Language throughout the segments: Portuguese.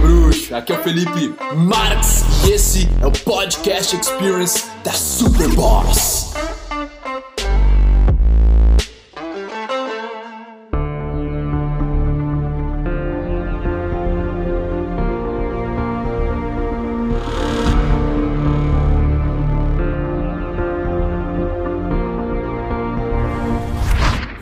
bruxo. Aqui é o Felipe Marx e esse é o Podcast Experience da Superboss.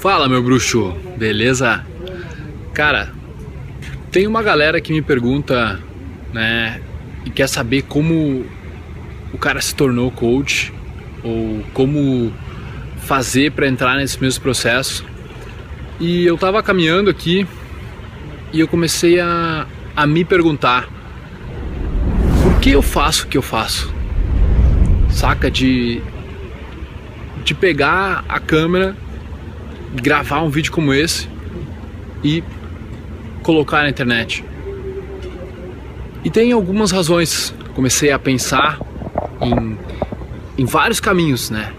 Fala, meu bruxo, beleza? Cara, tem uma galera que me pergunta, né, e quer saber como o cara se tornou coach ou como fazer para entrar nesse mesmo processo. E eu tava caminhando aqui e eu comecei a, a me perguntar por que eu faço o que eu faço? Saca de de pegar a câmera gravar um vídeo como esse e colocar na internet. E tem algumas razões. Comecei a pensar em, em vários caminhos, né?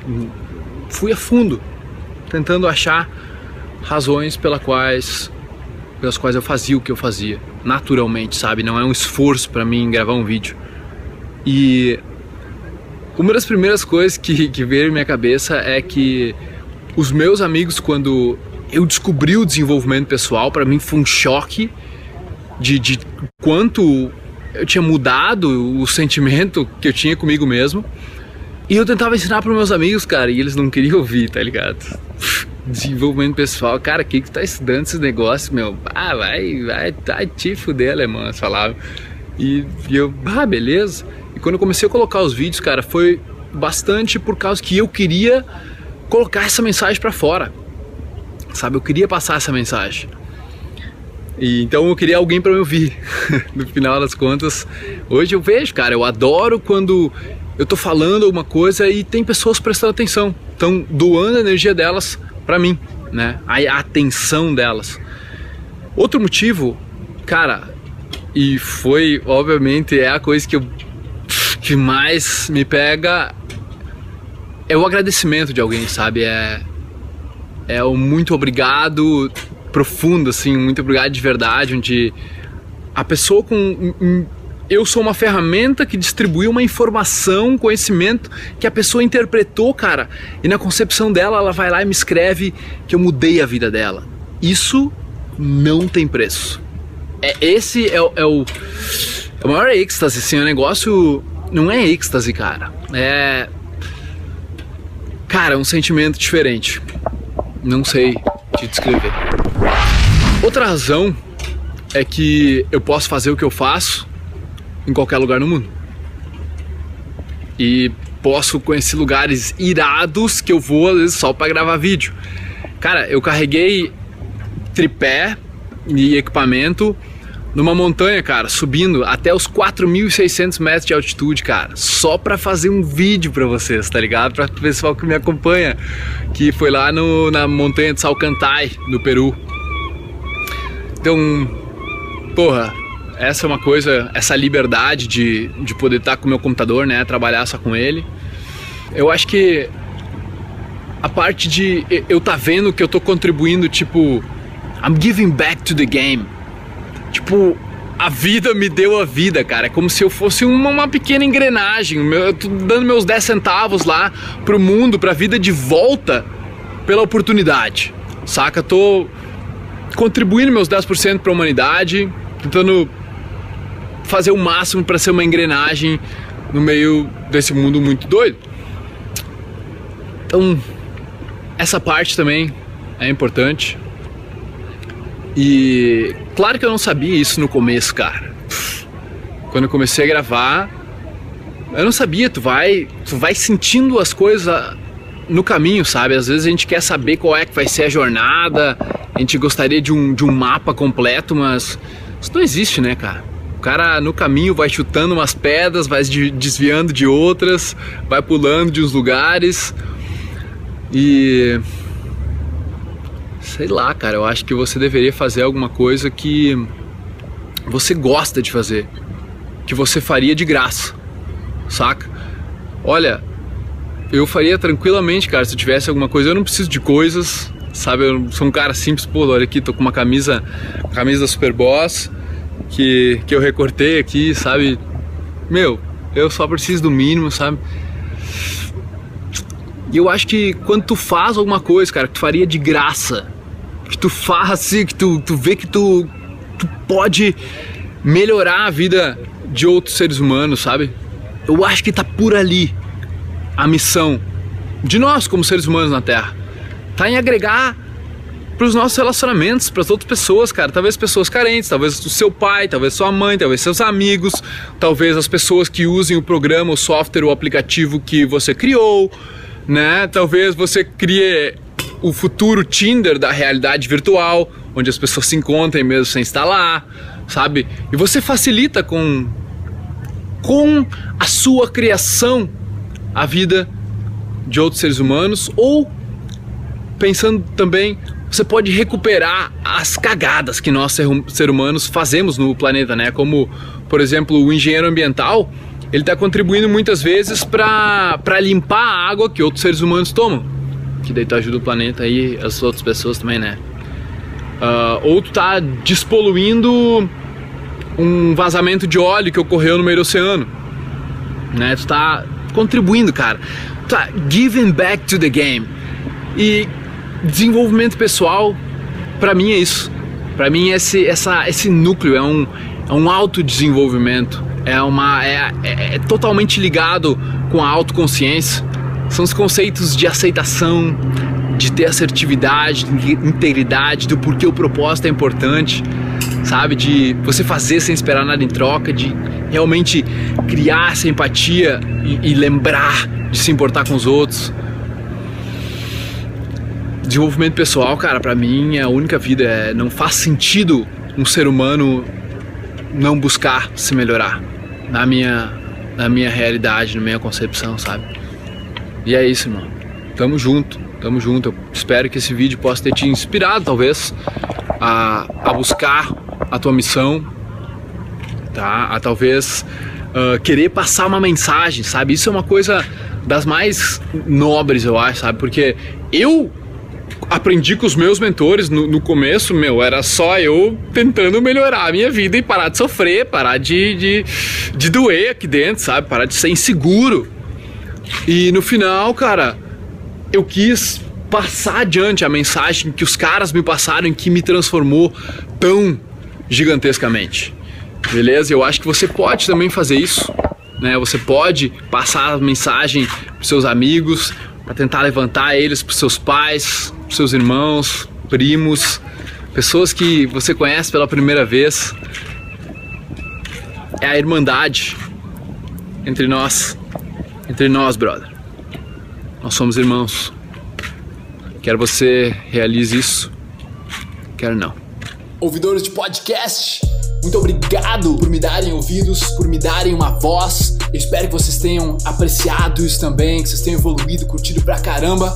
Fui a fundo, tentando achar razões pela quais, pelas quais eu fazia o que eu fazia, naturalmente, sabe? Não é um esforço para mim gravar um vídeo. E uma das primeiras coisas que, que veio em minha cabeça é que os meus amigos, quando eu descobri o desenvolvimento pessoal, para mim foi um choque de, de quanto eu tinha mudado o sentimento que eu tinha comigo mesmo. E eu tentava ensinar para meus amigos, cara, e eles não queriam ouvir, tá ligado? Desenvolvimento pessoal, cara, que que tá estudando esses negócios, meu? Ah, vai, vai, vai te fuder, alemão, eles falavam. E, e eu, ah, beleza. E quando eu comecei a colocar os vídeos, cara, foi bastante por causa que eu queria colocar essa mensagem para fora. Sabe, eu queria passar essa mensagem. E então eu queria alguém para me ouvir. no final das contas, hoje eu vejo, cara, eu adoro quando eu tô falando alguma coisa e tem pessoas prestando atenção, estão doando a energia delas para mim, né? A atenção delas. Outro motivo, cara, e foi obviamente é a coisa que eu que mais me pega é o agradecimento de alguém, sabe? É, é o muito obrigado profundo, assim, muito obrigado de verdade, onde a pessoa com. Eu sou uma ferramenta que distribui uma informação, conhecimento que a pessoa interpretou, cara, e na concepção dela ela vai lá e me escreve que eu mudei a vida dela. Isso não tem preço. É, esse é, é o, é o maior êxtase, assim, o negócio não é êxtase, cara. É Cara, é um sentimento diferente. Não sei te descrever. Outra razão é que eu posso fazer o que eu faço em qualquer lugar no mundo. E posso conhecer lugares irados que eu vou às vezes só para gravar vídeo. Cara, eu carreguei tripé e equipamento numa montanha, cara, subindo até os 4.600 metros de altitude, cara, só para fazer um vídeo para vocês, tá ligado? Para o pessoal que me acompanha, que foi lá no, na montanha de Salcantay, no Peru. Então, porra, essa é uma coisa, essa liberdade de, de poder estar com o meu computador, né, trabalhar só com ele. Eu acho que a parte de eu tá vendo que eu tô contribuindo, tipo, I'm giving back to the game Tipo, a vida me deu a vida, cara. É como se eu fosse uma, uma pequena engrenagem. Eu tô dando meus 10 centavos lá pro mundo, pra vida de volta pela oportunidade. Saca? Tô contribuindo meus 10% para a humanidade, tentando fazer o máximo para ser uma engrenagem no meio desse mundo muito doido. Então, essa parte também é importante. E claro que eu não sabia isso no começo, cara. Quando eu comecei a gravar, eu não sabia, tu vai, tu vai sentindo as coisas no caminho, sabe? Às vezes a gente quer saber qual é que vai ser a jornada, a gente gostaria de um, de um mapa completo, mas isso não existe, né, cara? O cara no caminho vai chutando umas pedras, vai desviando de outras, vai pulando de uns lugares e sei lá, cara, eu acho que você deveria fazer alguma coisa que você gosta de fazer, que você faria de graça, saca? Olha, eu faria tranquilamente, cara, se eu tivesse alguma coisa, eu não preciso de coisas, sabe? Eu sou um cara simples, pô, olha aqui, tô com uma camisa, camisa da Superboss que, que eu recortei aqui, sabe? Meu, eu só preciso do mínimo, sabe? E eu acho que quando tu faz alguma coisa, cara, que tu faria de graça, que tu faz assim, que tu, tu vê que tu, tu pode melhorar a vida de outros seres humanos, sabe? Eu acho que tá por ali a missão de nós como seres humanos na Terra. Tá em agregar para os nossos relacionamentos, para as outras pessoas, cara. Talvez pessoas carentes, talvez o seu pai, talvez sua mãe, talvez seus amigos, talvez as pessoas que usem o programa, o software, o aplicativo que você criou, né? Talvez você crie o futuro Tinder da realidade virtual, onde as pessoas se encontrem mesmo sem estar lá, sabe? E você facilita com com a sua criação a vida de outros seres humanos ou pensando também você pode recuperar as cagadas que nós hum, seres humanos fazemos no planeta, né? Como, por exemplo, o engenheiro ambiental, ele está contribuindo muitas vezes para limpar a água que outros seres humanos tomam, que daí tu ajuda o planeta e as outras pessoas também, né? Uh, ou tu tá despoluindo um vazamento de óleo que ocorreu no meio do oceano, né? Tu tá contribuindo, cara. Tu tá giving back to the game. E desenvolvimento pessoal, para mim é isso. Para mim esse, essa, esse núcleo é um, é um autodesenvolvimento, é, uma, é, é, é totalmente ligado com a autoconsciência. São os conceitos de aceitação, de ter assertividade, de integridade, do porquê o propósito é importante, sabe? De você fazer sem esperar nada em troca, de realmente criar essa empatia e, e lembrar de se importar com os outros. Desenvolvimento pessoal, cara, para mim é a única vida. É, não faz sentido um ser humano não buscar se melhorar na minha, na minha realidade, na minha concepção, sabe? E é isso, irmão. Tamo junto, tamo junto. Eu espero que esse vídeo possa ter te inspirado, talvez, a, a buscar a tua missão, tá? A talvez uh, querer passar uma mensagem, sabe? Isso é uma coisa das mais nobres, eu acho, sabe? Porque eu aprendi com os meus mentores no, no, começo, meu, era só eu tentando melhorar a minha vida e parar de sofrer, parar de, de, de doer aqui dentro, sabe? Parar de ser inseguro. E no final, cara, eu quis passar adiante a mensagem que os caras me passaram e que me transformou tão gigantescamente. Beleza? Eu acho que você pode também fazer isso. Né? Você pode passar a mensagem para seus amigos, para tentar levantar eles para seus pais, seus irmãos, primos, pessoas que você conhece pela primeira vez. É a irmandade entre nós, entre nós, brother. Nós somos irmãos. Quero você realize isso, quero não. Ouvidores de podcast, muito obrigado por me darem ouvidos, por me darem uma voz. Eu espero que vocês tenham apreciado isso também, que vocês tenham evoluído, curtido pra caramba.